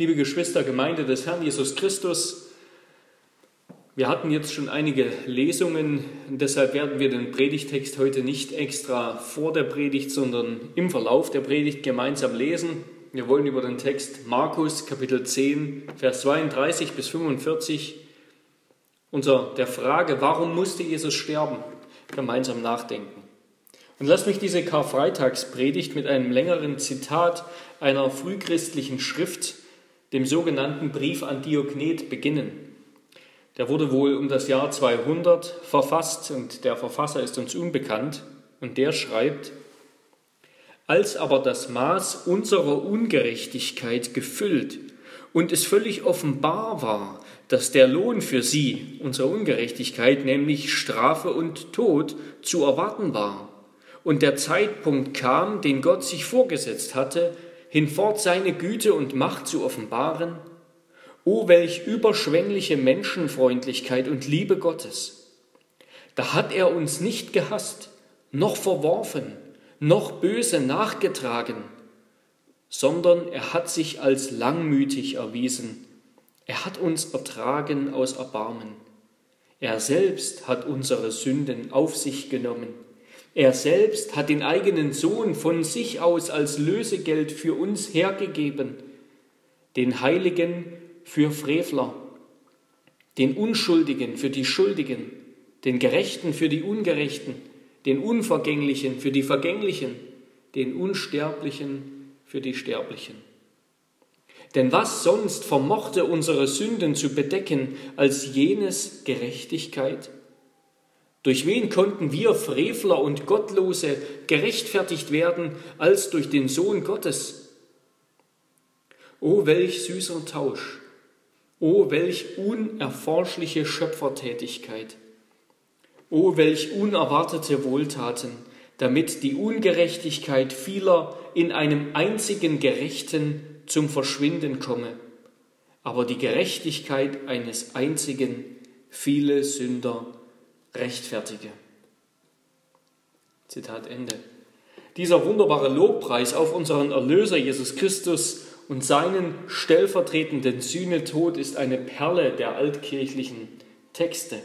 Liebe Geschwister, Gemeinde des Herrn Jesus Christus, wir hatten jetzt schon einige Lesungen, deshalb werden wir den Predigtext heute nicht extra vor der Predigt, sondern im Verlauf der Predigt gemeinsam lesen. Wir wollen über den Text Markus Kapitel 10, Vers 32 bis 45 unter der Frage, warum musste Jesus sterben, gemeinsam nachdenken. Und lasst mich diese Karfreitagspredigt mit einem längeren Zitat einer frühchristlichen Schrift, dem sogenannten Brief an Diognet, beginnen. Der wurde wohl um das Jahr 200 verfasst und der Verfasser ist uns unbekannt. Und der schreibt, als aber das Maß unserer Ungerechtigkeit gefüllt und es völlig offenbar war, dass der Lohn für sie, unsere Ungerechtigkeit, nämlich Strafe und Tod, zu erwarten war, und der Zeitpunkt kam, den Gott sich vorgesetzt hatte, hinfort seine Güte und Macht zu offenbaren, o welch überschwängliche Menschenfreundlichkeit und Liebe Gottes. Da hat er uns nicht gehasst, noch verworfen, noch böse nachgetragen, sondern er hat sich als langmütig erwiesen. Er hat uns ertragen aus Erbarmen. Er selbst hat unsere Sünden auf sich genommen er selbst hat den eigenen Sohn von sich aus als Lösegeld für uns hergegeben, den Heiligen für Frevler, den Unschuldigen für die Schuldigen, den Gerechten für die Ungerechten, den Unvergänglichen für die Vergänglichen, den Unsterblichen für die Sterblichen. Denn was sonst vermochte unsere Sünden zu bedecken als jenes Gerechtigkeit? Durch wen konnten wir Frevler und Gottlose gerechtfertigt werden als durch den Sohn Gottes? O welch süßer Tausch, o welch unerforschliche Schöpfertätigkeit, o welch unerwartete Wohltaten, damit die Ungerechtigkeit vieler in einem einzigen Gerechten zum Verschwinden komme, aber die Gerechtigkeit eines einzigen viele Sünder rechtfertige. Zitat Ende. Dieser wunderbare Lobpreis auf unseren Erlöser Jesus Christus und seinen stellvertretenden Sühnetod ist eine Perle der altkirchlichen Texte.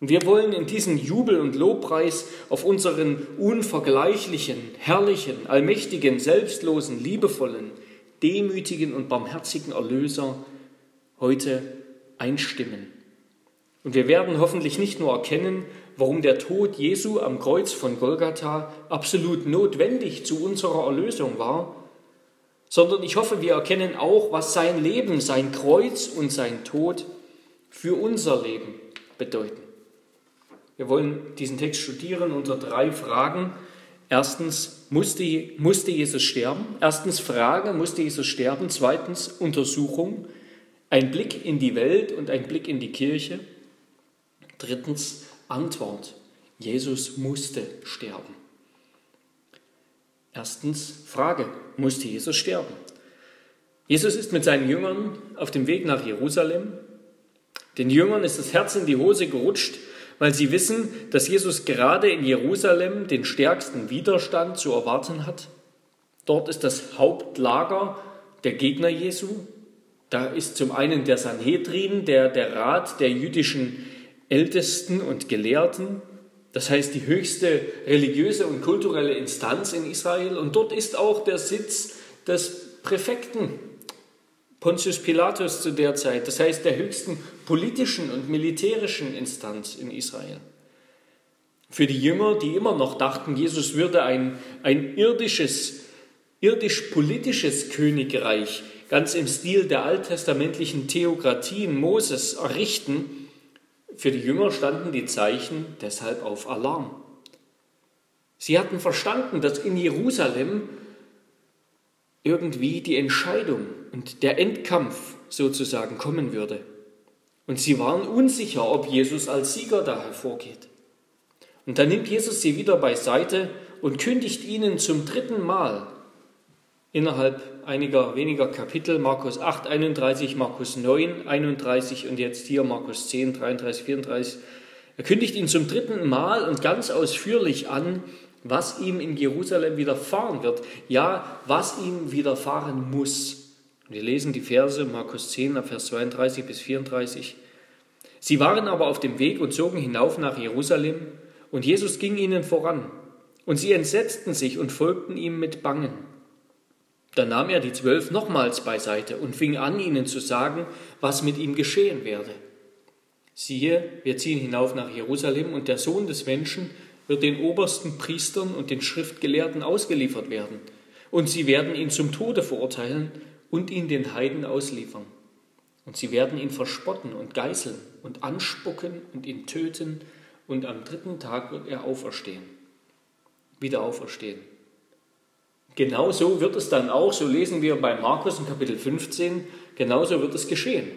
Und wir wollen in diesem Jubel und Lobpreis auf unseren unvergleichlichen, herrlichen, allmächtigen, selbstlosen, liebevollen, demütigen und barmherzigen Erlöser heute einstimmen. Und wir werden hoffentlich nicht nur erkennen, warum der Tod Jesu am Kreuz von Golgatha absolut notwendig zu unserer Erlösung war, sondern ich hoffe, wir erkennen auch, was sein Leben, sein Kreuz und sein Tod für unser Leben bedeuten. Wir wollen diesen Text studieren unter drei Fragen. Erstens, musste, musste Jesus sterben? Erstens, Frage, musste Jesus sterben? Zweitens, Untersuchung, ein Blick in die Welt und ein Blick in die Kirche. Drittens Antwort. Jesus musste sterben. Erstens Frage. Musste Jesus sterben? Jesus ist mit seinen Jüngern auf dem Weg nach Jerusalem. Den Jüngern ist das Herz in die Hose gerutscht, weil sie wissen, dass Jesus gerade in Jerusalem den stärksten Widerstand zu erwarten hat. Dort ist das Hauptlager der Gegner Jesu. Da ist zum einen der Sanhedrin, der, der Rat der jüdischen Ältesten und Gelehrten, das heißt die höchste religiöse und kulturelle Instanz in Israel. Und dort ist auch der Sitz des Präfekten Pontius Pilatus zu der Zeit, das heißt der höchsten politischen und militärischen Instanz in Israel. Für die Jünger, die immer noch dachten, Jesus würde ein, ein irdisches, irdisch-politisches Königreich ganz im Stil der alttestamentlichen Theokratien Moses errichten, für die Jünger standen die Zeichen deshalb auf Alarm. Sie hatten verstanden, dass in Jerusalem irgendwie die Entscheidung und der Endkampf sozusagen kommen würde. Und sie waren unsicher, ob Jesus als Sieger da hervorgeht. Und dann nimmt Jesus sie wieder beiseite und kündigt ihnen zum dritten Mal innerhalb einiger weniger Kapitel, Markus 8, 31, Markus 9, 31 und jetzt hier Markus 10, 33, 34. Er kündigt ihn zum dritten Mal und ganz ausführlich an, was ihm in Jerusalem widerfahren wird. Ja, was ihm widerfahren muss. Wir lesen die Verse Markus 10, Vers 32 bis 34. Sie waren aber auf dem Weg und zogen hinauf nach Jerusalem, und Jesus ging ihnen voran. Und sie entsetzten sich und folgten ihm mit Bangen. Dann nahm er die Zwölf nochmals beiseite und fing an, ihnen zu sagen, was mit ihm geschehen werde. Siehe, wir ziehen hinauf nach Jerusalem, und der Sohn des Menschen wird den obersten Priestern und den Schriftgelehrten ausgeliefert werden, und sie werden ihn zum Tode verurteilen und ihn den Heiden ausliefern. Und sie werden ihn verspotten und geißeln und anspucken und ihn töten, und am dritten Tag wird er auferstehen. Wieder auferstehen. Genauso wird es dann auch, so lesen wir bei Markus in Kapitel 15, genauso wird es geschehen.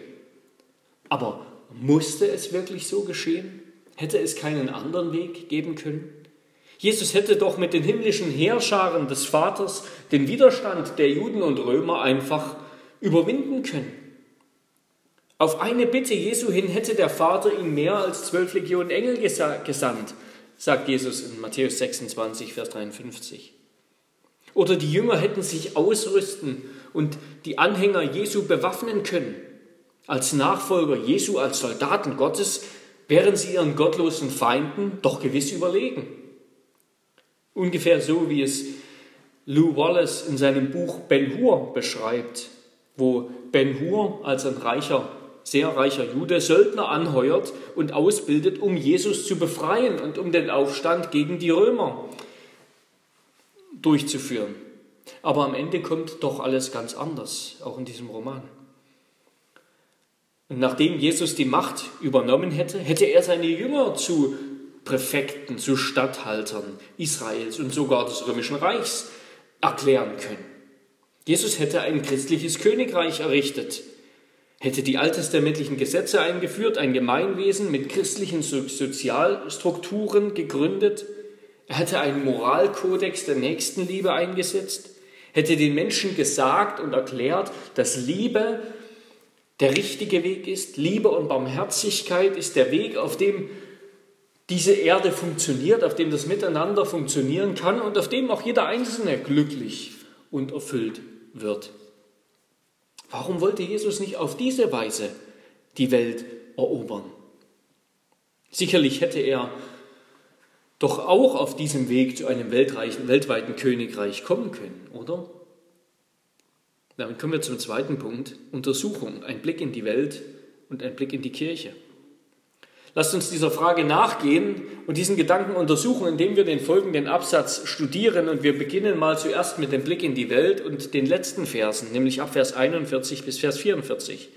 Aber musste es wirklich so geschehen? Hätte es keinen anderen Weg geben können? Jesus hätte doch mit den himmlischen Heerscharen des Vaters den Widerstand der Juden und Römer einfach überwinden können. Auf eine Bitte Jesu hin hätte der Vater ihm mehr als zwölf Legionen Engel gesandt, sagt Jesus in Matthäus 26, Vers 53. Oder die Jünger hätten sich ausrüsten und die Anhänger Jesu bewaffnen können. Als Nachfolger Jesu, als Soldaten Gottes, wären sie ihren gottlosen Feinden doch gewiss überlegen. Ungefähr so, wie es Lou Wallace in seinem Buch Ben Hur beschreibt, wo Ben Hur als ein reicher, sehr reicher Jude Söldner anheuert und ausbildet, um Jesus zu befreien und um den Aufstand gegen die Römer durchzuführen. Aber am Ende kommt doch alles ganz anders, auch in diesem Roman. Und nachdem Jesus die Macht übernommen hätte, hätte er seine Jünger zu Präfekten, zu Statthaltern Israels und sogar des römischen Reichs erklären können. Jesus hätte ein christliches Königreich errichtet, hätte die alttestamentlichen Gesetze eingeführt, ein Gemeinwesen mit christlichen Sozialstrukturen gegründet, er hätte einen Moralkodex der Nächstenliebe eingesetzt, hätte den Menschen gesagt und erklärt, dass Liebe der richtige Weg ist, Liebe und Barmherzigkeit ist der Weg, auf dem diese Erde funktioniert, auf dem das Miteinander funktionieren kann und auf dem auch jeder Einzelne glücklich und erfüllt wird. Warum wollte Jesus nicht auf diese Weise die Welt erobern? Sicherlich hätte er doch auch auf diesem Weg zu einem weltweiten Königreich kommen können, oder? Damit kommen wir zum zweiten Punkt, Untersuchung, ein Blick in die Welt und ein Blick in die Kirche. Lasst uns dieser Frage nachgehen und diesen Gedanken untersuchen, indem wir den folgenden Absatz studieren. Und wir beginnen mal zuerst mit dem Blick in die Welt und den letzten Versen, nämlich ab Vers 41 bis Vers 44.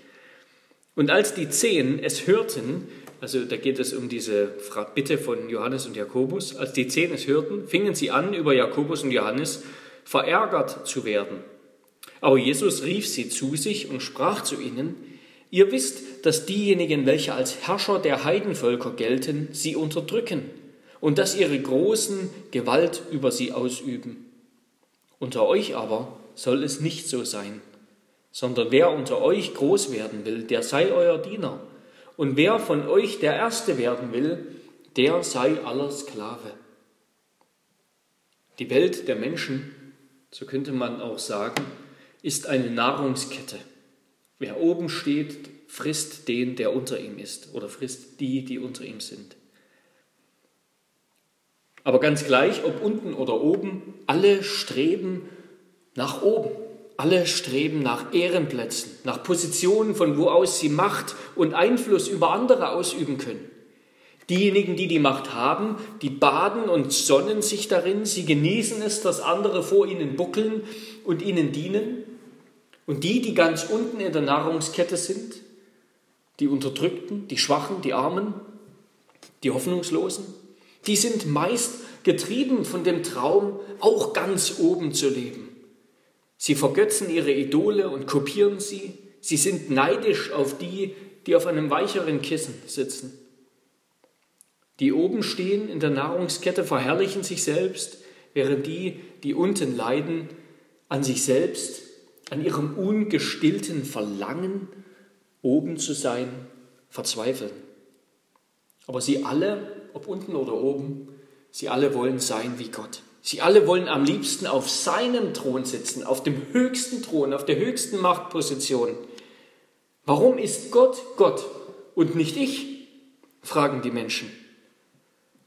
Und als die Zehn es hörten, also da geht es um diese Bitte von Johannes und Jakobus, als die Zehn es hörten, fingen sie an, über Jakobus und Johannes verärgert zu werden. Aber Jesus rief sie zu sich und sprach zu ihnen, Ihr wisst, dass diejenigen, welche als Herrscher der Heidenvölker gelten, sie unterdrücken und dass ihre Großen Gewalt über sie ausüben. Unter euch aber soll es nicht so sein, sondern wer unter euch groß werden will, der sei euer Diener. Und wer von euch der Erste werden will, der sei aller Sklave. Die Welt der Menschen, so könnte man auch sagen, ist eine Nahrungskette. Wer oben steht, frisst den, der unter ihm ist, oder frisst die, die unter ihm sind. Aber ganz gleich, ob unten oder oben, alle streben nach oben. Alle streben nach Ehrenplätzen, nach Positionen, von wo aus sie Macht und Einfluss über andere ausüben können. Diejenigen, die die Macht haben, die baden und sonnen sich darin, sie genießen es, dass andere vor ihnen buckeln und ihnen dienen. Und die, die ganz unten in der Nahrungskette sind, die Unterdrückten, die Schwachen, die Armen, die Hoffnungslosen, die sind meist getrieben von dem Traum, auch ganz oben zu leben. Sie vergötzen ihre Idole und kopieren sie. Sie sind neidisch auf die, die auf einem weicheren Kissen sitzen. Die oben stehen in der Nahrungskette, verherrlichen sich selbst, während die, die unten leiden, an sich selbst an ihrem ungestillten Verlangen, oben zu sein, verzweifeln. Aber sie alle, ob unten oder oben, sie alle wollen sein wie Gott. Sie alle wollen am liebsten auf seinem Thron sitzen, auf dem höchsten Thron, auf der höchsten Machtposition. Warum ist Gott Gott und nicht ich? fragen die Menschen.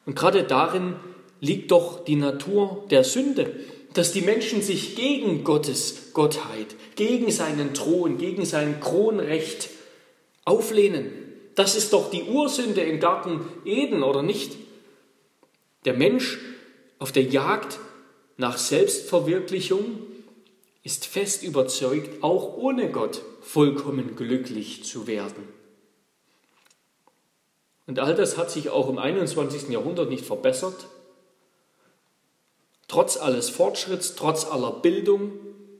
Und gerade darin liegt doch die Natur der Sünde, dass die Menschen sich gegen Gottes Gottheit, gegen seinen Thron, gegen sein Kronrecht auflehnen. Das ist doch die Ursünde im Garten Eden, oder nicht? Der Mensch auf der Jagd nach Selbstverwirklichung ist fest überzeugt, auch ohne Gott vollkommen glücklich zu werden. Und all das hat sich auch im 21. Jahrhundert nicht verbessert. Trotz alles Fortschritts, trotz aller Bildung,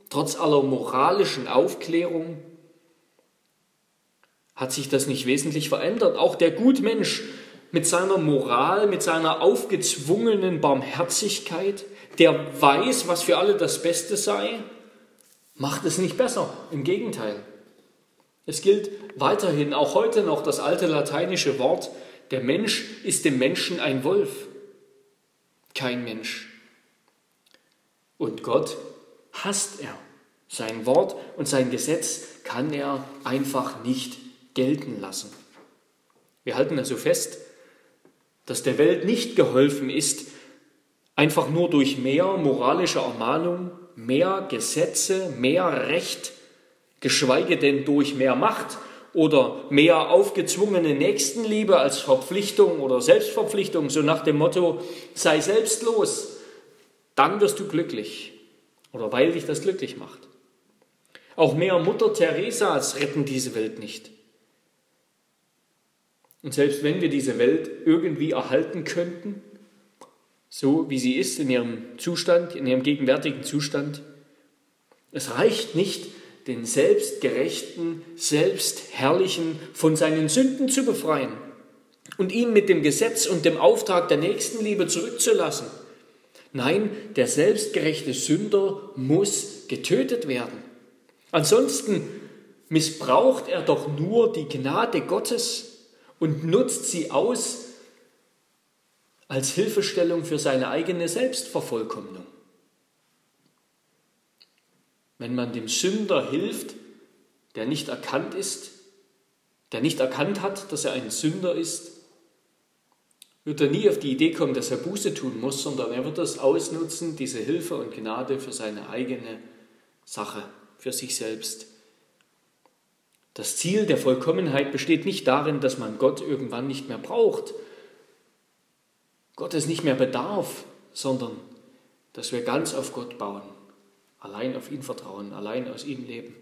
trotz aller moralischen Aufklärung hat sich das nicht wesentlich verändert. Auch der Gutmensch mit seiner Moral, mit seiner aufgezwungenen Barmherzigkeit, der weiß, was für alle das Beste sei, macht es nicht besser. Im Gegenteil. Es gilt weiterhin auch heute noch das alte lateinische Wort, der Mensch ist dem Menschen ein Wolf, kein Mensch. Und Gott hasst er. Sein Wort und sein Gesetz kann er einfach nicht gelten lassen. Wir halten also fest, dass der Welt nicht geholfen ist, einfach nur durch mehr moralische Ermahnung, mehr Gesetze, mehr Recht geschweige denn durch mehr Macht oder mehr aufgezwungene Nächstenliebe als Verpflichtung oder Selbstverpflichtung, so nach dem Motto, sei selbstlos, dann wirst du glücklich oder weil dich das glücklich macht. Auch mehr Mutter Teresas retten diese Welt nicht. Und selbst wenn wir diese Welt irgendwie erhalten könnten, so wie sie ist in ihrem Zustand, in ihrem gegenwärtigen Zustand, es reicht nicht, den Selbstgerechten, Selbstherrlichen von seinen Sünden zu befreien und ihn mit dem Gesetz und dem Auftrag der Nächstenliebe zurückzulassen. Nein, der selbstgerechte Sünder muss getötet werden. Ansonsten missbraucht er doch nur die Gnade Gottes und nutzt sie aus als Hilfestellung für seine eigene Selbstvervollkommnung. Wenn man dem Sünder hilft, der nicht erkannt ist, der nicht erkannt hat, dass er ein Sünder ist, wird er nie auf die Idee kommen, dass er Buße tun muss, sondern er wird das ausnutzen, diese Hilfe und Gnade für seine eigene Sache, für sich selbst. Das Ziel der Vollkommenheit besteht nicht darin, dass man Gott irgendwann nicht mehr braucht, Gott es nicht mehr bedarf, sondern dass wir ganz auf Gott bauen. Allein auf ihn vertrauen, allein aus ihm leben.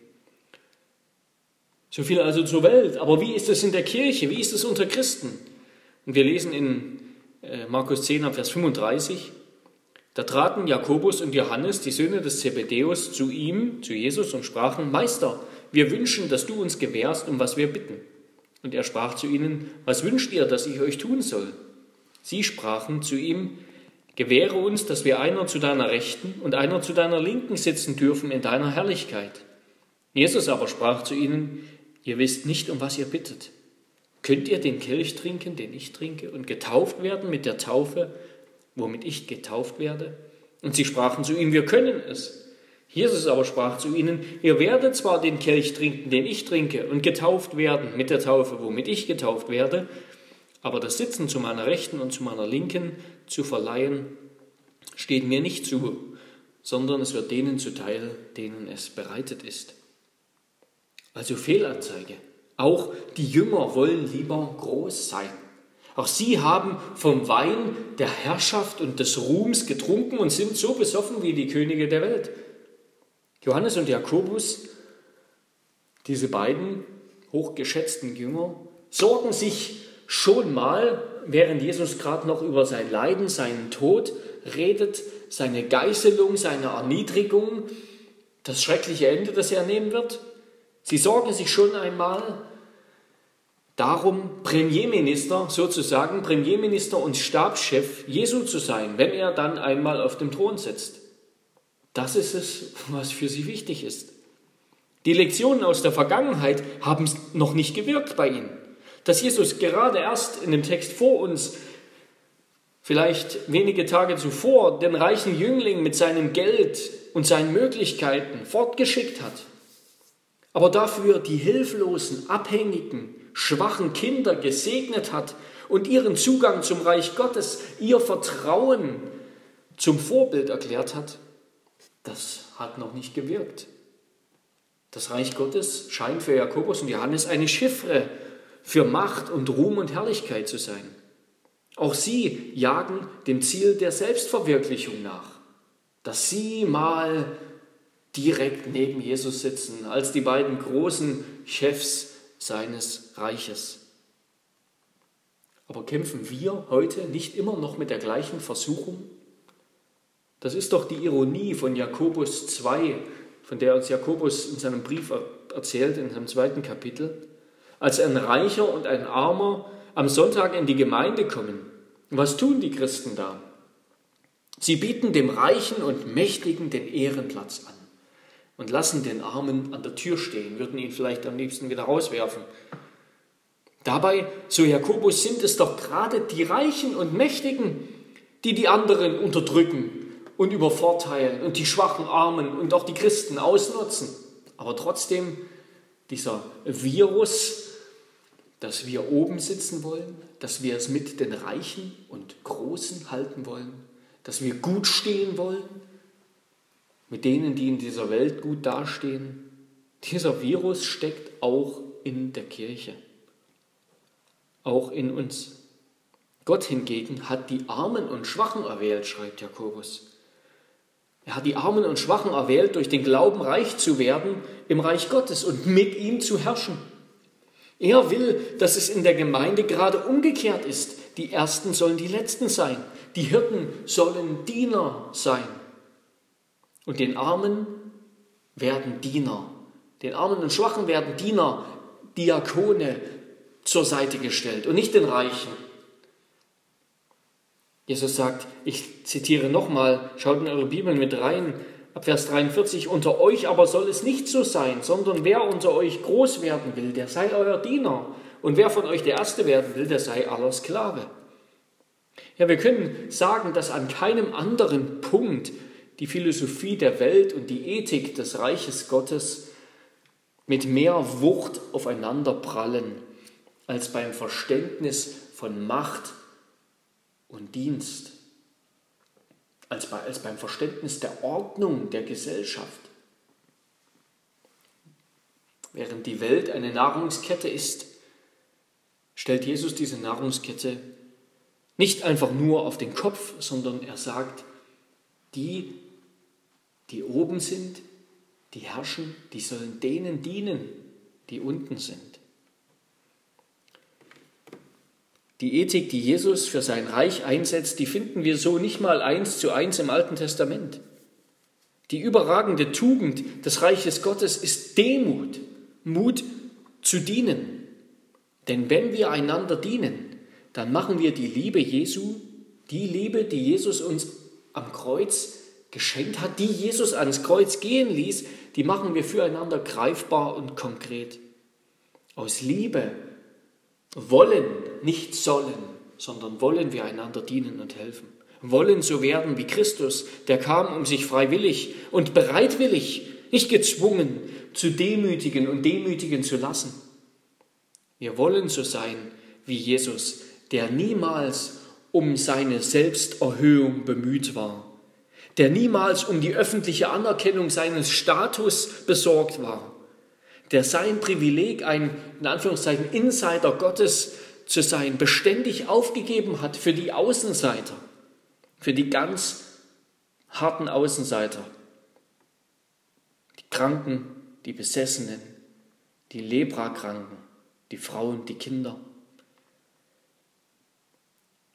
So viel also zur Welt. Aber wie ist es in der Kirche? Wie ist es unter Christen? Und wir lesen in äh, Markus 10, Vers 35, da traten Jakobus und Johannes, die Söhne des Zebedeus, zu ihm, zu Jesus und sprachen, Meister, wir wünschen, dass du uns gewährst, um was wir bitten. Und er sprach zu ihnen, was wünscht ihr, dass ich euch tun soll? Sie sprachen zu ihm, Gewähre uns, dass wir einer zu deiner Rechten und einer zu deiner Linken sitzen dürfen in deiner Herrlichkeit. Jesus aber sprach zu ihnen, ihr wisst nicht, um was ihr bittet. Könnt ihr den Kelch trinken, den ich trinke, und getauft werden mit der Taufe, womit ich getauft werde? Und sie sprachen zu ihm, wir können es. Jesus aber sprach zu ihnen, ihr werdet zwar den Kelch trinken, den ich trinke, und getauft werden mit der Taufe, womit ich getauft werde, aber das Sitzen zu meiner Rechten und zu meiner Linken zu verleihen, steht mir nicht zu, sondern es wird denen zuteil, denen es bereitet ist. Also Fehlanzeige. Auch die Jünger wollen lieber groß sein. Auch sie haben vom Wein der Herrschaft und des Ruhms getrunken und sind so besoffen wie die Könige der Welt. Johannes und Jakobus, diese beiden hochgeschätzten Jünger, sorgen sich schon mal, während Jesus gerade noch über sein Leiden, seinen Tod redet, seine Geißelung, seine Erniedrigung, das schreckliche Ende, das er nehmen wird. Sie sorgen sich schon einmal darum, Premierminister sozusagen, Premierminister und Stabschef Jesu zu sein, wenn er dann einmal auf dem Thron sitzt. Das ist es, was für sie wichtig ist. Die Lektionen aus der Vergangenheit haben noch nicht gewirkt bei ihnen dass Jesus gerade erst in dem Text vor uns vielleicht wenige Tage zuvor den reichen Jüngling mit seinem Geld und seinen Möglichkeiten fortgeschickt hat, aber dafür die hilflosen, abhängigen, schwachen Kinder gesegnet hat und ihren Zugang zum Reich Gottes, ihr Vertrauen zum Vorbild erklärt hat, das hat noch nicht gewirkt. Das Reich Gottes scheint für Jakobus und Johannes eine Chiffre für Macht und Ruhm und Herrlichkeit zu sein. Auch sie jagen dem Ziel der Selbstverwirklichung nach, dass sie mal direkt neben Jesus sitzen, als die beiden großen Chefs seines Reiches. Aber kämpfen wir heute nicht immer noch mit der gleichen Versuchung? Das ist doch die Ironie von Jakobus 2, von der uns Jakobus in seinem Brief erzählt, in seinem zweiten Kapitel. Als ein Reicher und ein Armer am Sonntag in die Gemeinde kommen, was tun die Christen da? Sie bieten dem Reichen und Mächtigen den Ehrenplatz an und lassen den Armen an der Tür stehen, würden ihn vielleicht am liebsten wieder rauswerfen. Dabei, so Jakobus, sind es doch gerade die Reichen und Mächtigen, die die anderen unterdrücken und übervorteilen und die schwachen Armen und auch die Christen ausnutzen. Aber trotzdem dieser Virus, dass wir oben sitzen wollen, dass wir es mit den Reichen und Großen halten wollen, dass wir gut stehen wollen, mit denen, die in dieser Welt gut dastehen. Dieser Virus steckt auch in der Kirche, auch in uns. Gott hingegen hat die Armen und Schwachen erwählt, schreibt Jakobus. Er hat die Armen und Schwachen erwählt, durch den Glauben reich zu werden im Reich Gottes und mit ihm zu herrschen. Er will, dass es in der Gemeinde gerade umgekehrt ist. Die Ersten sollen die Letzten sein. Die Hirten sollen Diener sein. Und den Armen werden Diener. Den Armen und Schwachen werden Diener, Diakone zur Seite gestellt und nicht den Reichen. Jesus sagt, ich zitiere nochmal, schaut in eure Bibeln mit rein, ab Vers 43, unter euch aber soll es nicht so sein, sondern wer unter euch groß werden will, der sei euer Diener. Und wer von euch der Erste werden will, der sei aller Sklave. Ja, wir können sagen, dass an keinem anderen Punkt die Philosophie der Welt und die Ethik des Reiches Gottes mit mehr Wucht aufeinander prallen als beim Verständnis von Macht und Dienst, als, bei, als beim Verständnis der Ordnung der Gesellschaft. Während die Welt eine Nahrungskette ist, stellt Jesus diese Nahrungskette nicht einfach nur auf den Kopf, sondern er sagt, die, die oben sind, die herrschen, die sollen denen dienen, die unten sind. Die Ethik, die Jesus für sein Reich einsetzt, die finden wir so nicht mal eins zu eins im Alten Testament. Die überragende Tugend des Reiches Gottes ist Demut, Mut zu dienen. Denn wenn wir einander dienen, dann machen wir die Liebe Jesu, die Liebe, die Jesus uns am Kreuz geschenkt hat, die Jesus ans Kreuz gehen ließ, die machen wir füreinander greifbar und konkret. Aus Liebe wollen, nicht sollen, sondern wollen wir einander dienen und helfen. Wollen so werden wie Christus, der kam, um sich freiwillig und bereitwillig, nicht gezwungen, zu demütigen und demütigen zu lassen. Wir wollen so sein wie Jesus, der niemals um seine Selbsterhöhung bemüht war, der niemals um die öffentliche Anerkennung seines Status besorgt war, der sein Privileg, ein in Anführungszeichen Insider Gottes zu sein, beständig aufgegeben hat für die Außenseiter, für die ganz harten Außenseiter, die Kranken, die Besessenen, die Leprakranken, die Frauen, die Kinder,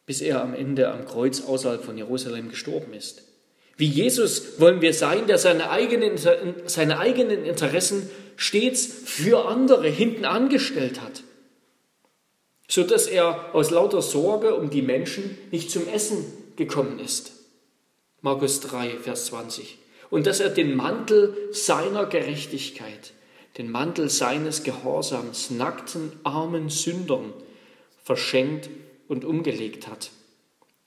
bis er am Ende am Kreuz außerhalb von Jerusalem gestorben ist. Wie Jesus wollen wir sein, der seine eigenen, seine eigenen Interessen stets für andere hinten angestellt hat, so dass er aus lauter Sorge um die Menschen nicht zum Essen gekommen ist. Markus 3, Vers 20. Und dass er den Mantel seiner Gerechtigkeit, den Mantel seines Gehorsams nackten, armen Sündern verschenkt und umgelegt hat.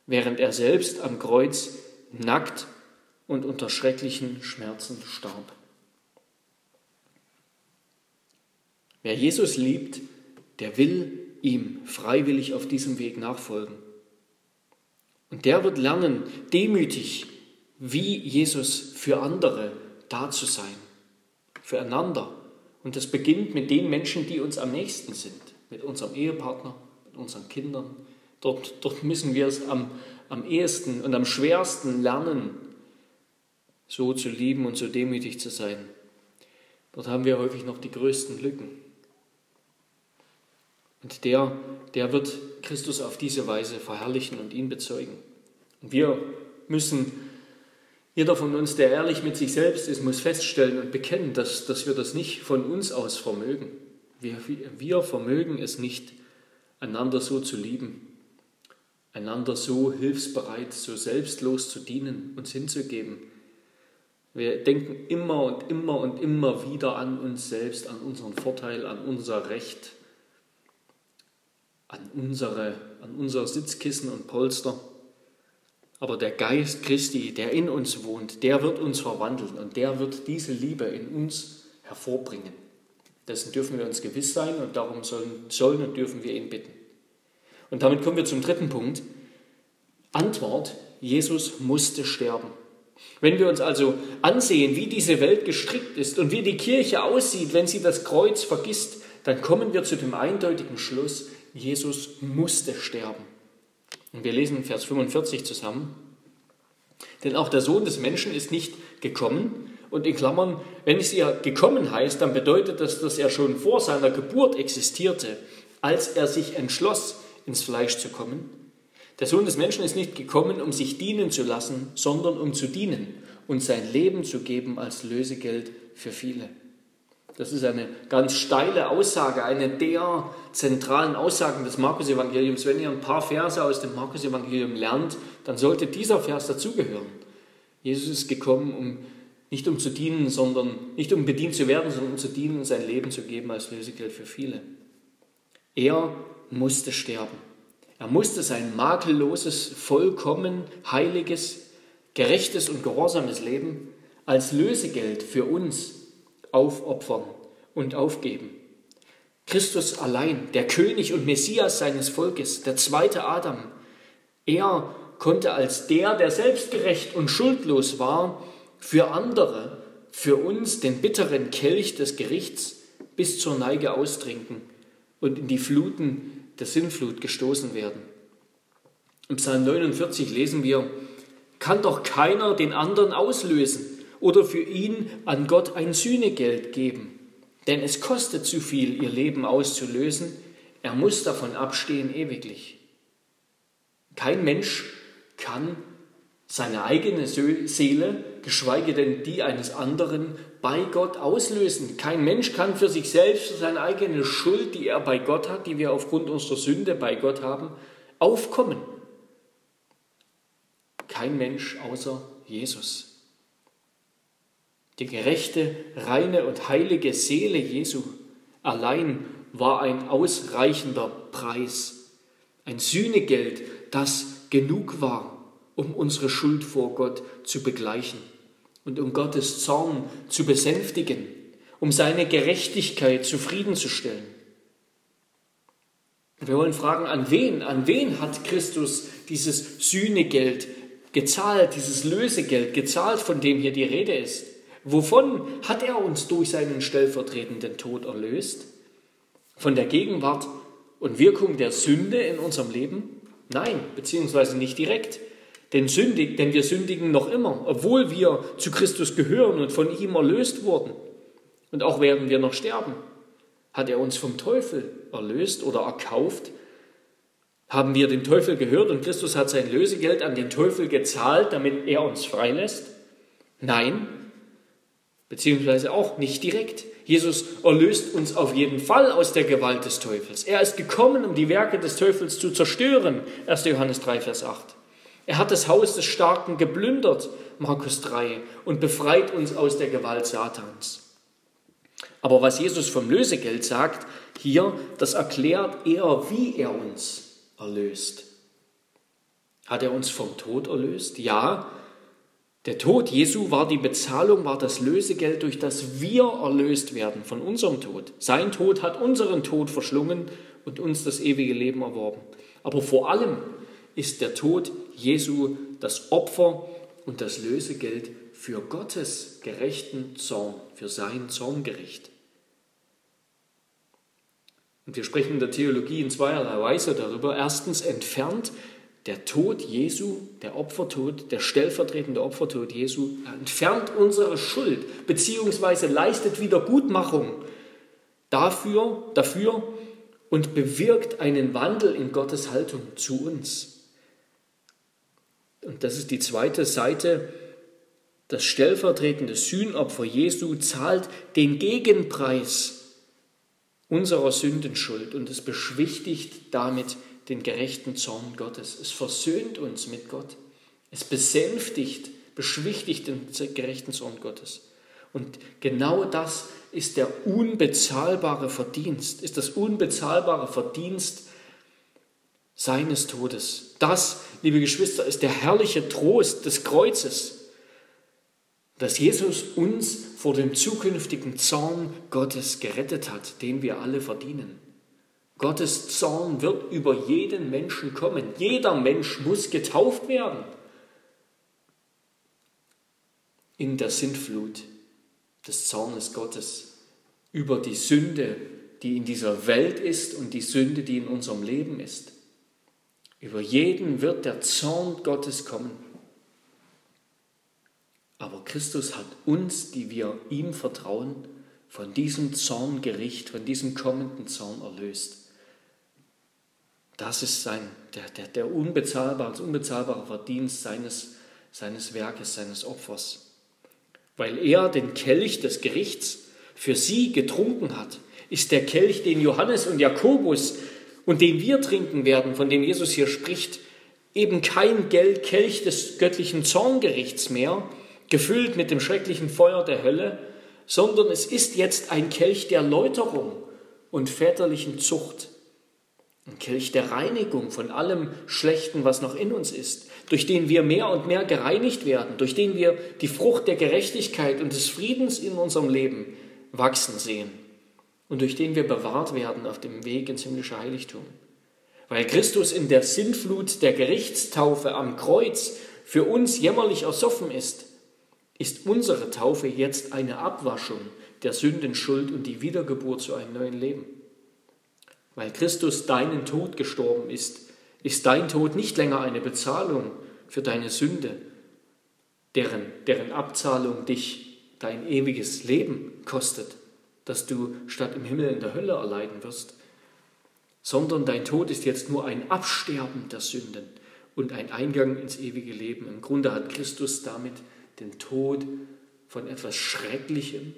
während er selbst am Kreuz nackt und unter schrecklichen Schmerzen starb. Wer Jesus liebt, der will ihm freiwillig auf diesem Weg nachfolgen. Und der wird lernen, demütig wie Jesus für andere da zu sein, füreinander. Und das beginnt mit den Menschen, die uns am nächsten sind, mit unserem Ehepartner, mit unseren Kindern. Dort, dort müssen wir es am, am ehesten und am schwersten lernen, so zu lieben und so demütig zu sein. Dort haben wir häufig noch die größten Lücken. Und der, der wird Christus auf diese Weise verherrlichen und ihn bezeugen. Und wir müssen, jeder von uns, der ehrlich mit sich selbst ist, muss feststellen und bekennen, dass, dass wir das nicht von uns aus vermögen. Wir, wir vermögen es nicht, einander so zu lieben, einander so hilfsbereit, so selbstlos zu dienen, uns hinzugeben. Wir denken immer und immer und immer wieder an uns selbst, an unseren Vorteil, an unser Recht, an, unsere, an unser Sitzkissen und Polster. Aber der Geist Christi, der in uns wohnt, der wird uns verwandeln und der wird diese Liebe in uns hervorbringen. Dessen dürfen wir uns gewiss sein und darum sollen, sollen und dürfen wir ihn bitten. Und damit kommen wir zum dritten Punkt. Antwort, Jesus musste sterben. Wenn wir uns also ansehen, wie diese Welt gestrickt ist und wie die Kirche aussieht, wenn sie das Kreuz vergisst, dann kommen wir zu dem eindeutigen Schluss, Jesus musste sterben. Und wir lesen Vers 45 zusammen. Denn auch der Sohn des Menschen ist nicht gekommen. Und in Klammern, wenn es hier gekommen heißt, dann bedeutet das, dass er schon vor seiner Geburt existierte, als er sich entschloss, ins Fleisch zu kommen. Der Sohn des Menschen ist nicht gekommen, um sich dienen zu lassen, sondern um zu dienen und sein Leben zu geben als Lösegeld für viele. Das ist eine ganz steile Aussage, eine der zentralen Aussagen des Markus-Evangeliums. Wenn ihr ein paar Verse aus dem Markus-Evangelium lernt, dann sollte dieser Vers dazugehören. Jesus ist gekommen, um nicht um zu dienen, sondern nicht um bedient zu werden, sondern um zu dienen und sein Leben zu geben als Lösegeld für viele. Er musste sterben. Er musste sein makelloses, vollkommen heiliges, gerechtes und gehorsames Leben als Lösegeld für uns aufopfern und aufgeben. Christus allein, der König und Messias seines Volkes, der zweite Adam, er konnte als der, der selbstgerecht und schuldlos war, für andere, für uns den bitteren Kelch des Gerichts bis zur Neige austrinken und in die Fluten der Sinnflut gestoßen werden. Im Psalm 49 lesen wir, kann doch keiner den anderen auslösen oder für ihn an Gott ein Sühnegeld geben. Denn es kostet zu viel, ihr Leben auszulösen. Er muss davon abstehen ewiglich. Kein Mensch kann seine eigene Seele, geschweige denn die eines anderen, bei Gott auslösen. Kein Mensch kann für sich selbst seine eigene Schuld, die er bei Gott hat, die wir aufgrund unserer Sünde bei Gott haben, aufkommen. Kein Mensch außer Jesus. Die gerechte, reine und heilige Seele Jesu allein war ein ausreichender Preis, ein Sühnegeld, das genug war, um unsere Schuld vor Gott zu begleichen und um Gottes Zorn zu besänftigen, um seine Gerechtigkeit zufriedenzustellen. Wir wollen fragen, an wen, an wen hat Christus dieses Sühnegeld gezahlt, dieses Lösegeld gezahlt, von dem hier die Rede ist? Wovon hat er uns durch seinen stellvertretenden Tod erlöst? Von der Gegenwart und Wirkung der Sünde in unserem Leben? Nein, beziehungsweise nicht direkt. Denn, sündig, denn wir sündigen noch immer, obwohl wir zu Christus gehören und von ihm erlöst wurden. Und auch werden wir noch sterben. Hat er uns vom Teufel erlöst oder erkauft? Haben wir den Teufel gehört und Christus hat sein Lösegeld an den Teufel gezahlt, damit er uns freilässt? Nein, beziehungsweise auch nicht direkt. Jesus erlöst uns auf jeden Fall aus der Gewalt des Teufels. Er ist gekommen, um die Werke des Teufels zu zerstören. 1. Johannes 3, Vers 8. Er hat das Haus des Starken geplündert, Markus 3, und befreit uns aus der Gewalt Satans. Aber was Jesus vom Lösegeld sagt, hier, das erklärt er, wie er uns erlöst. Hat er uns vom Tod erlöst? Ja. Der Tod Jesu war die Bezahlung, war das Lösegeld, durch das wir erlöst werden von unserem Tod. Sein Tod hat unseren Tod verschlungen und uns das ewige Leben erworben. Aber vor allem ist der Tod Jesu das Opfer und das Lösegeld für Gottes gerechten Zorn, für sein Zorngericht. Und wir sprechen in der Theologie in zweierlei Weise darüber. Erstens entfernt der Tod Jesu, der Opfertod, der stellvertretende Opfertod Jesu, entfernt unsere Schuld, beziehungsweise leistet Wiedergutmachung dafür, dafür und bewirkt einen Wandel in Gottes Haltung zu uns. Und das ist die zweite Seite. Das stellvertretende Sühnopfer Jesu zahlt den Gegenpreis unserer Sündenschuld und es beschwichtigt damit den gerechten Zorn Gottes. Es versöhnt uns mit Gott. Es besänftigt, beschwichtigt den gerechten Zorn Gottes. Und genau das ist der unbezahlbare Verdienst, ist das unbezahlbare Verdienst seines Todes. Das, liebe Geschwister, ist der herrliche Trost des Kreuzes, dass Jesus uns vor dem zukünftigen Zorn Gottes gerettet hat, den wir alle verdienen. Gottes Zorn wird über jeden Menschen kommen. Jeder Mensch muss getauft werden in der Sintflut des Zornes Gottes über die Sünde, die in dieser Welt ist und die Sünde, die in unserem Leben ist. Über jeden wird der Zorn Gottes kommen. Aber Christus hat uns, die wir ihm vertrauen, von diesem Zorngericht, von diesem kommenden Zorn erlöst. Das ist sein, der, der, der unbezahlbare, das unbezahlbare Verdienst seines, seines Werkes, seines Opfers. Weil er den Kelch des Gerichts für sie getrunken hat, ist der Kelch, den Johannes und Jakobus und den wir trinken werden, von dem Jesus hier spricht, eben kein Kelch des göttlichen Zorngerichts mehr, gefüllt mit dem schrecklichen Feuer der Hölle, sondern es ist jetzt ein Kelch der Läuterung und väterlichen Zucht, ein Kelch der Reinigung von allem Schlechten, was noch in uns ist, durch den wir mehr und mehr gereinigt werden, durch den wir die Frucht der Gerechtigkeit und des Friedens in unserem Leben wachsen sehen und durch den wir bewahrt werden auf dem Weg ins himmlische Heiligtum. Weil Christus in der Sintflut der Gerichtstaufe am Kreuz für uns jämmerlich ersoffen ist, ist unsere Taufe jetzt eine Abwaschung der Sündenschuld und die Wiedergeburt zu einem neuen Leben. Weil Christus deinen Tod gestorben ist, ist dein Tod nicht länger eine Bezahlung für deine Sünde, deren, deren Abzahlung dich dein ewiges Leben kostet, dass du statt im Himmel in der Hölle erleiden wirst, sondern dein Tod ist jetzt nur ein Absterben der Sünden und ein Eingang ins ewige Leben. Im Grunde hat Christus damit den Tod von etwas Schrecklichem,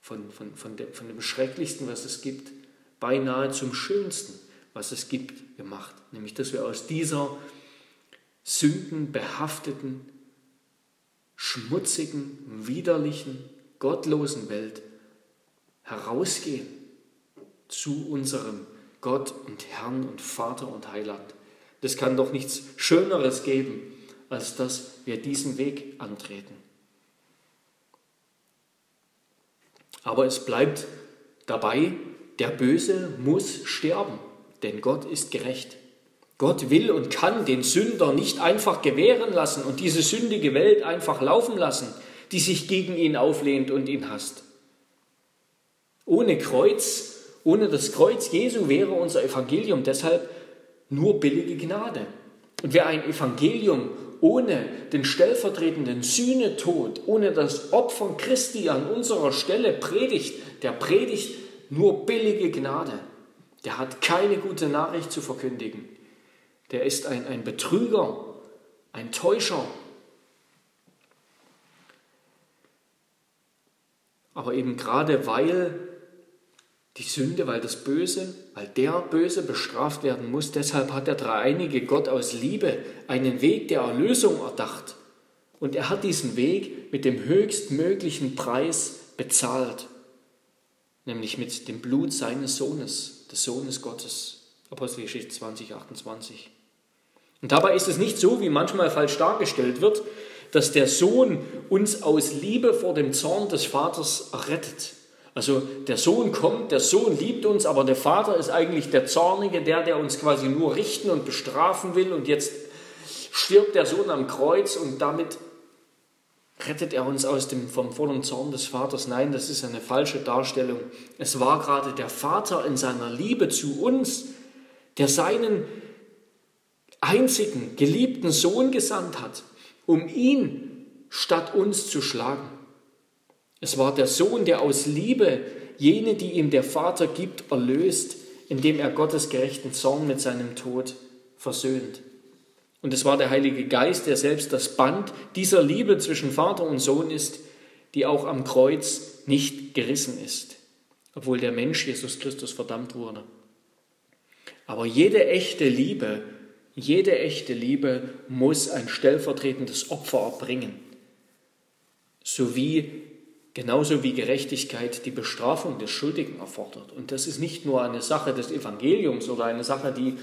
von, von, von, dem, von dem Schrecklichsten, was es gibt, beinahe zum Schönsten, was es gibt, gemacht. Nämlich, dass wir aus dieser sündenbehafteten, schmutzigen, widerlichen, gottlosen Welt herausgehen zu unserem Gott und Herrn und Vater und Heiland. Das kann doch nichts Schöneres geben, als dass wir diesen Weg antreten. Aber es bleibt dabei, der Böse muss sterben, denn Gott ist gerecht. Gott will und kann den Sünder nicht einfach gewähren lassen und diese sündige Welt einfach laufen lassen, die sich gegen ihn auflehnt und ihn hasst. Ohne Kreuz, ohne das Kreuz Jesu wäre unser Evangelium deshalb nur billige Gnade. Und wer ein Evangelium ohne den stellvertretenden Sühnetod, ohne das Opfern Christi an unserer Stelle predigt, der predigt nur billige Gnade. Der hat keine gute Nachricht zu verkündigen. Der ist ein, ein Betrüger, ein Täuscher. Aber eben gerade weil die Sünde, weil das Böse, weil der Böse bestraft werden muss, deshalb hat der dreieinige Gott aus Liebe einen Weg der Erlösung erdacht. Und er hat diesen Weg mit dem höchstmöglichen Preis bezahlt nämlich mit dem Blut seines Sohnes, des Sohnes Gottes. Apostelgeschichte 20, 28. Und dabei ist es nicht so, wie manchmal falsch dargestellt wird, dass der Sohn uns aus Liebe vor dem Zorn des Vaters rettet. Also der Sohn kommt, der Sohn liebt uns, aber der Vater ist eigentlich der Zornige, der, der uns quasi nur richten und bestrafen will. Und jetzt stirbt der Sohn am Kreuz und damit rettet er uns aus dem vom vollen Zorn des Vaters. Nein, das ist eine falsche Darstellung. Es war gerade der Vater in seiner Liebe zu uns, der seinen einzigen geliebten Sohn gesandt hat, um ihn statt uns zu schlagen. Es war der Sohn, der aus Liebe jene, die ihm der Vater gibt, erlöst, indem er Gottes gerechten Zorn mit seinem Tod versöhnt. Und es war der Heilige Geist, der selbst das Band dieser Liebe zwischen Vater und Sohn ist, die auch am Kreuz nicht gerissen ist, obwohl der Mensch Jesus Christus verdammt wurde. Aber jede echte Liebe, jede echte Liebe muss ein stellvertretendes Opfer erbringen, sowie Genauso wie Gerechtigkeit die Bestrafung des Schuldigen erfordert. Und das ist nicht nur eine Sache des Evangeliums oder eine Sache, die,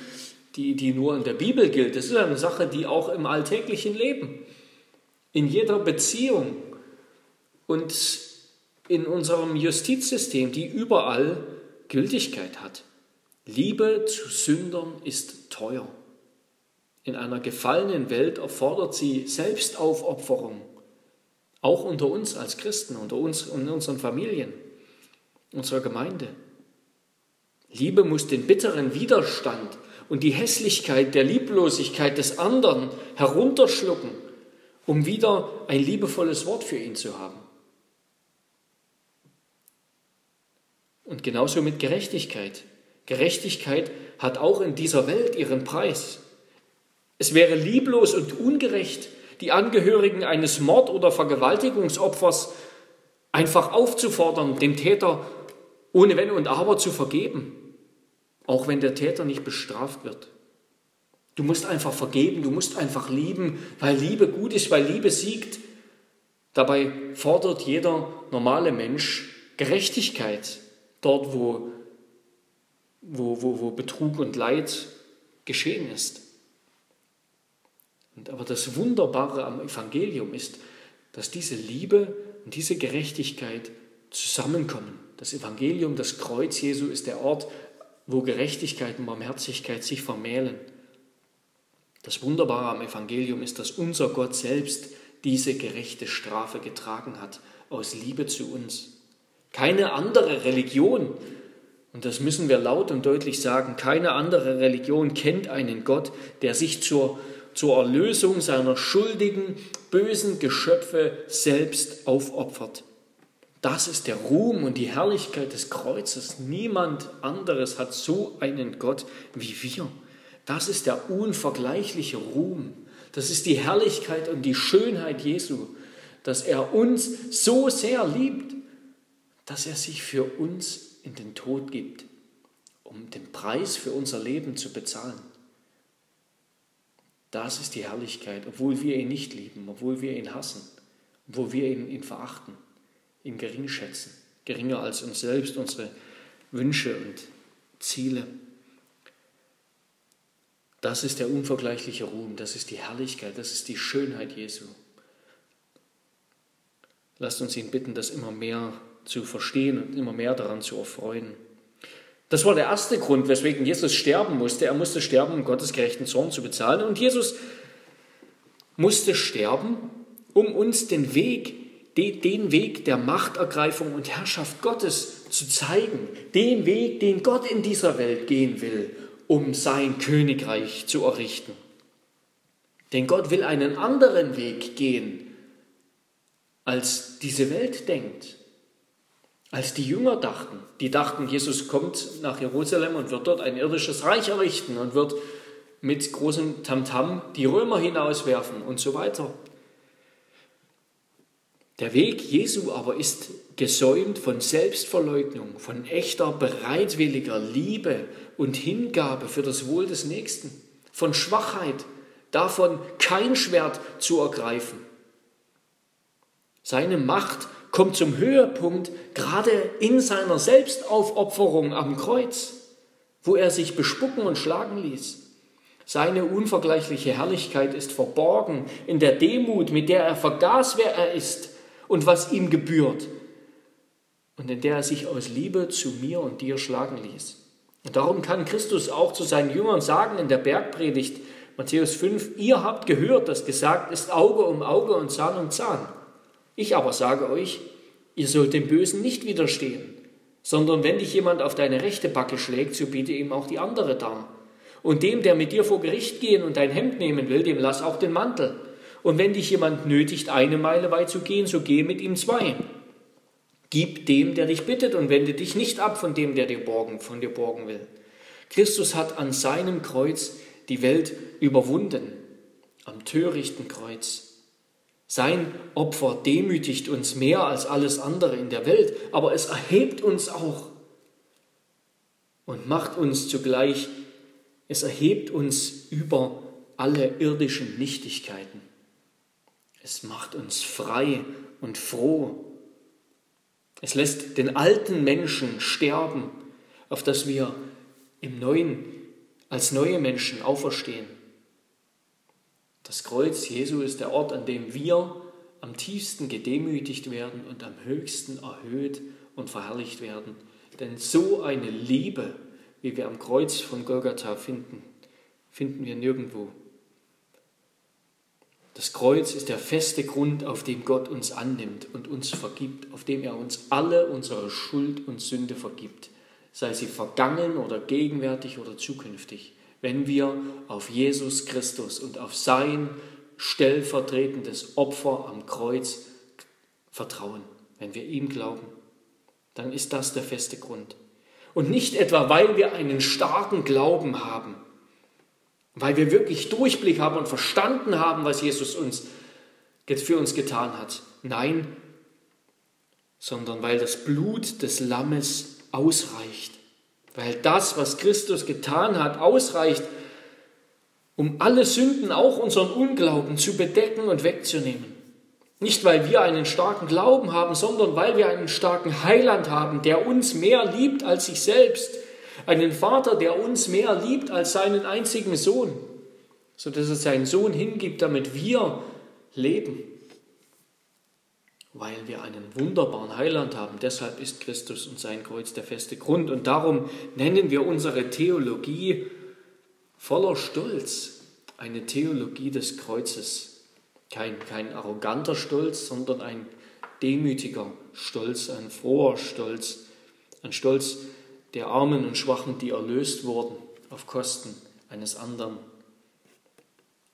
die, die nur in der Bibel gilt. Das ist eine Sache, die auch im alltäglichen Leben, in jeder Beziehung und in unserem Justizsystem, die überall Gültigkeit hat. Liebe zu Sündern ist teuer. In einer gefallenen Welt erfordert sie Selbstaufopferung auch unter uns als Christen, unter uns und unseren Familien, unserer Gemeinde. Liebe muss den bitteren Widerstand und die Hässlichkeit der Lieblosigkeit des anderen herunterschlucken, um wieder ein liebevolles Wort für ihn zu haben. Und genauso mit Gerechtigkeit. Gerechtigkeit hat auch in dieser Welt ihren Preis. Es wäre lieblos und ungerecht, die Angehörigen eines Mord- oder Vergewaltigungsopfers einfach aufzufordern, dem Täter ohne Wenn und Aber zu vergeben, auch wenn der Täter nicht bestraft wird. Du musst einfach vergeben, du musst einfach lieben, weil Liebe gut ist, weil Liebe siegt. Dabei fordert jeder normale Mensch Gerechtigkeit dort, wo, wo, wo, wo Betrug und Leid geschehen ist. Und aber das Wunderbare am Evangelium ist, dass diese Liebe und diese Gerechtigkeit zusammenkommen. Das Evangelium, das Kreuz Jesu ist der Ort, wo Gerechtigkeit und Barmherzigkeit sich vermählen. Das Wunderbare am Evangelium ist, dass unser Gott selbst diese gerechte Strafe getragen hat, aus Liebe zu uns. Keine andere Religion, und das müssen wir laut und deutlich sagen, keine andere Religion kennt einen Gott, der sich zur zur Erlösung seiner schuldigen, bösen Geschöpfe selbst aufopfert. Das ist der Ruhm und die Herrlichkeit des Kreuzes. Niemand anderes hat so einen Gott wie wir. Das ist der unvergleichliche Ruhm. Das ist die Herrlichkeit und die Schönheit Jesu, dass er uns so sehr liebt, dass er sich für uns in den Tod gibt, um den Preis für unser Leben zu bezahlen. Das ist die Herrlichkeit, obwohl wir ihn nicht lieben, obwohl wir ihn hassen, obwohl wir ihn, ihn verachten, ihn gering schätzen, geringer als uns selbst, unsere Wünsche und Ziele. Das ist der unvergleichliche Ruhm, das ist die Herrlichkeit, das ist die Schönheit Jesu. Lasst uns ihn bitten, das immer mehr zu verstehen und immer mehr daran zu erfreuen. Das war der erste Grund, weswegen Jesus sterben musste. Er musste sterben, um Gottes gerechten Zorn zu bezahlen. Und Jesus musste sterben, um uns den Weg, den Weg der Machtergreifung und Herrschaft Gottes zu zeigen. Den Weg, den Gott in dieser Welt gehen will, um sein Königreich zu errichten. Denn Gott will einen anderen Weg gehen, als diese Welt denkt als die Jünger dachten. Die dachten, Jesus kommt nach Jerusalem und wird dort ein irdisches Reich errichten und wird mit großem Tamtam die Römer hinauswerfen und so weiter. Der Weg Jesu aber ist gesäumt von Selbstverleugnung, von echter bereitwilliger Liebe und Hingabe für das Wohl des Nächsten, von Schwachheit, davon kein Schwert zu ergreifen. Seine Macht kommt zum Höhepunkt gerade in seiner Selbstaufopferung am Kreuz, wo er sich bespucken und schlagen ließ. Seine unvergleichliche Herrlichkeit ist verborgen in der Demut, mit der er vergaß, wer er ist und was ihm gebührt, und in der er sich aus Liebe zu mir und dir schlagen ließ. Und darum kann Christus auch zu seinen Jüngern sagen in der Bergpredigt, Matthäus 5, ihr habt gehört, dass gesagt ist Auge um Auge und Zahn um Zahn. Ich aber sage euch, ihr sollt dem Bösen nicht widerstehen, sondern wenn dich jemand auf deine rechte Backe schlägt, so biete ihm auch die andere dar. Und dem, der mit dir vor Gericht gehen und dein Hemd nehmen will, dem lass auch den Mantel. Und wenn dich jemand nötigt, eine Meile weit zu gehen, so gehe mit ihm zwei. Gib dem, der dich bittet, und wende dich nicht ab von dem, der dir borgen, von dir borgen will. Christus hat an seinem Kreuz die Welt überwunden, am törichten Kreuz. Sein Opfer demütigt uns mehr als alles andere in der Welt, aber es erhebt uns auch und macht uns zugleich, es erhebt uns über alle irdischen Nichtigkeiten. Es macht uns frei und froh. Es lässt den alten Menschen sterben, auf dass wir im neuen, als neue Menschen auferstehen. Das Kreuz Jesu ist der Ort, an dem wir am tiefsten gedemütigt werden und am höchsten erhöht und verherrlicht werden. Denn so eine Liebe, wie wir am Kreuz von Golgatha finden, finden wir nirgendwo. Das Kreuz ist der feste Grund, auf dem Gott uns annimmt und uns vergibt, auf dem er uns alle unsere Schuld und Sünde vergibt, sei sie vergangen oder gegenwärtig oder zukünftig wenn wir auf Jesus Christus und auf sein stellvertretendes Opfer am Kreuz vertrauen, wenn wir ihm glauben, dann ist das der feste Grund. Und nicht etwa, weil wir einen starken Glauben haben, weil wir wirklich Durchblick haben und verstanden haben, was Jesus uns für uns getan hat. Nein, sondern weil das Blut des Lammes ausreicht weil das, was Christus getan hat, ausreicht, um alle Sünden, auch unseren Unglauben, zu bedecken und wegzunehmen. Nicht, weil wir einen starken Glauben haben, sondern weil wir einen starken Heiland haben, der uns mehr liebt als sich selbst. Einen Vater, der uns mehr liebt als seinen einzigen Sohn, sodass er seinen Sohn hingibt, damit wir leben weil wir einen wunderbaren Heiland haben. Deshalb ist Christus und sein Kreuz der feste Grund. Und darum nennen wir unsere Theologie voller Stolz eine Theologie des Kreuzes. Kein, kein arroganter Stolz, sondern ein demütiger Stolz, ein froher Stolz, ein Stolz der Armen und Schwachen, die erlöst wurden auf Kosten eines anderen.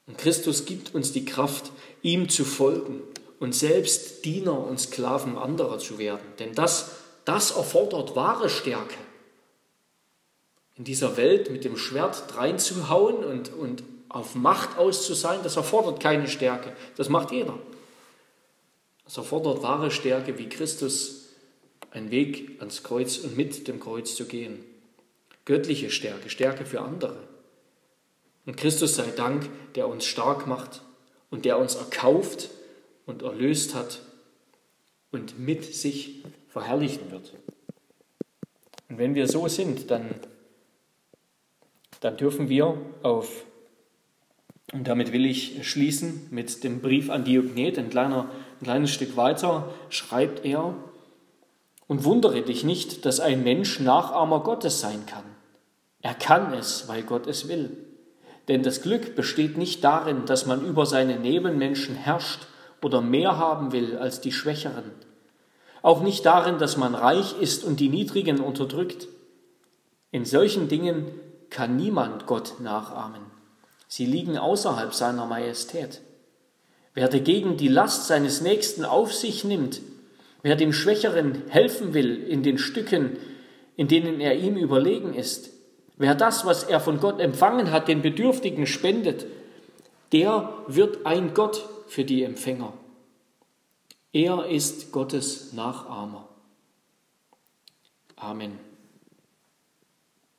Und Christus gibt uns die Kraft, ihm zu folgen und selbst Diener und Sklaven anderer zu werden. Denn das, das erfordert wahre Stärke. In dieser Welt mit dem Schwert reinzuhauen und, und auf Macht aus zu sein, das erfordert keine Stärke. Das macht jeder. Das erfordert wahre Stärke, wie Christus einen Weg ans Kreuz und mit dem Kreuz zu gehen. Göttliche Stärke, Stärke für andere. Und Christus sei Dank, der uns stark macht und der uns erkauft und erlöst hat und mit sich verherrlichen wird. Und wenn wir so sind, dann, dann dürfen wir auf, und damit will ich schließen mit dem Brief an Diognet, ein, kleiner, ein kleines Stück weiter schreibt er, und wundere dich nicht, dass ein Mensch Nachahmer Gottes sein kann. Er kann es, weil Gott es will. Denn das Glück besteht nicht darin, dass man über seine Nebenmenschen herrscht oder mehr haben will als die Schwächeren. Auch nicht darin, dass man reich ist und die Niedrigen unterdrückt. In solchen Dingen kann niemand Gott nachahmen. Sie liegen außerhalb seiner Majestät. Wer dagegen die Last seines Nächsten auf sich nimmt, wer dem Schwächeren helfen will in den Stücken, in denen er ihm überlegen ist, wer das, was er von Gott empfangen hat, den Bedürftigen spendet, der wird ein Gott für die Empfänger. Er ist Gottes Nachahmer. Amen.